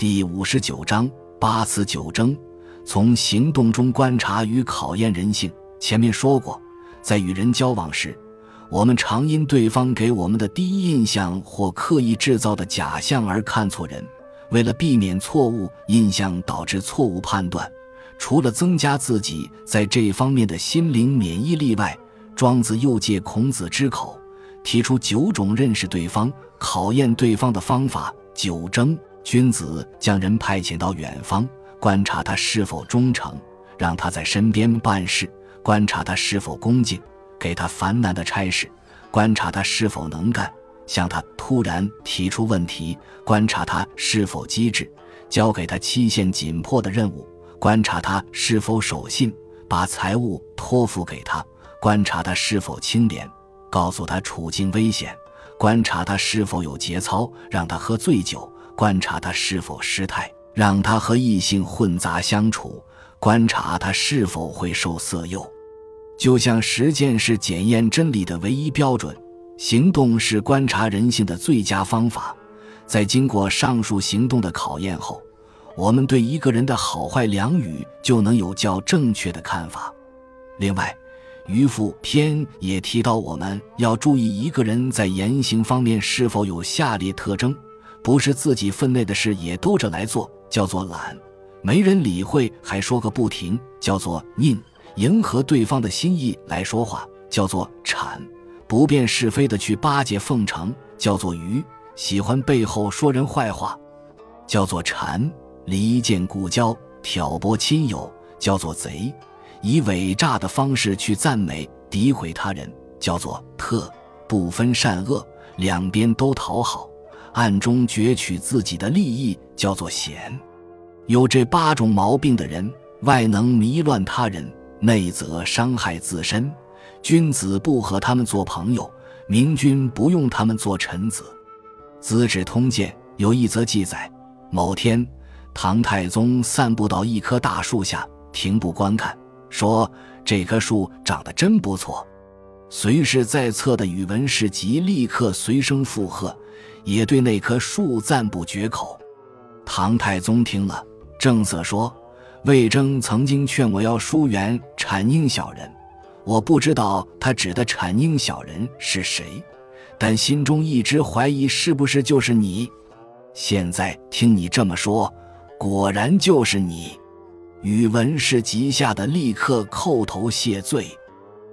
第五十九章八次九征，从行动中观察与考验人性。前面说过，在与人交往时，我们常因对方给我们的第一印象或刻意制造的假象而看错人。为了避免错误印象导致错误判断，除了增加自己在这方面的心灵免疫力外，庄子又借孔子之口，提出九种认识对方、考验对方的方法。九征，君子将人派遣到远方，观察他是否忠诚，让他在身边办事；观察他是否恭敬，给他繁难的差事；观察他是否能干。向他突然提出问题，观察他是否机智，交给他期限紧迫的任务，观察他是否守信，把财物托付给他，观察他是否清廉，告诉他处境危险，观察他是否有节操，让他喝醉酒，观察他是否失态，让他和异性混杂相处，观察他是否会受色诱。就像实践是检验真理的唯一标准。行动是观察人性的最佳方法，在经过上述行动的考验后，我们对一个人的好坏良语就能有较正确的看法。另外，渔父篇也提到，我们要注意一个人在言行方面是否有下列特征：不是自己分内的事也兜着来做，叫做懒；没人理会还说个不停，叫做宁；迎合对方的心意来说话，叫做谄。不辨是非的去巴结奉承，叫做愚；喜欢背后说人坏话，叫做谄；离间故交，挑拨亲友，叫做贼；以伪诈的方式去赞美、诋毁他人，叫做特；不分善恶，两边都讨好，暗中攫取自己的利益，叫做险。有这八种毛病的人，外能迷乱他人，内则伤害自身。君子不和他们做朋友，明君不用他们做臣子。《资治通鉴》有一则记载：某天，唐太宗散步到一棵大树下，停步观看，说：“这棵树长得真不错。”随侍在侧的宇文士及立刻随声附和，也对那棵树赞不绝口。唐太宗听了，正色说：“魏征曾经劝我要疏远谄佞小人。”我不知道他指的谄佞小人是谁，但心中一直怀疑是不是就是你。现在听你这么说，果然就是你。宇文氏急吓得立刻叩头谢罪。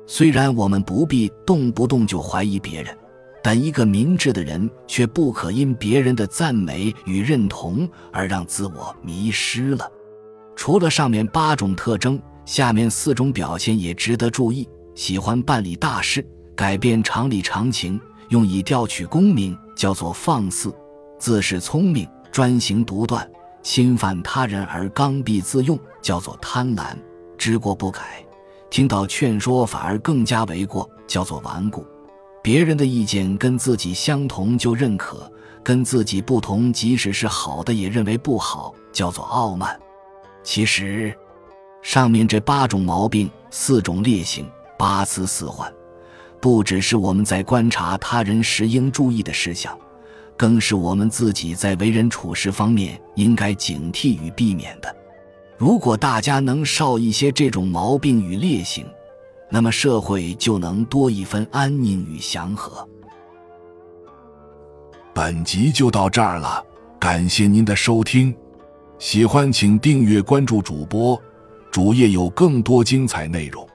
虽然我们不必动不动就怀疑别人，但一个明智的人却不可因别人的赞美与认同而让自我迷失了。除了上面八种特征。下面四种表现也值得注意：喜欢办理大事，改变常理常情，用以调取功名，叫做放肆；自恃聪明，专行独断，侵犯他人而刚愎自用，叫做贪婪；知过不改，听到劝说反而更加为过，叫做顽固；别人的意见跟自己相同就认可，跟自己不同即使是好的也认为不好，叫做傲慢。其实。上面这八种毛病、四种劣行、八次四患，不只是我们在观察他人时应注意的事项，更是我们自己在为人处事方面应该警惕与避免的。如果大家能少一些这种毛病与劣行，那么社会就能多一分安宁与祥和。本集就到这儿了，感谢您的收听，喜欢请订阅关注主播。主页有更多精彩内容。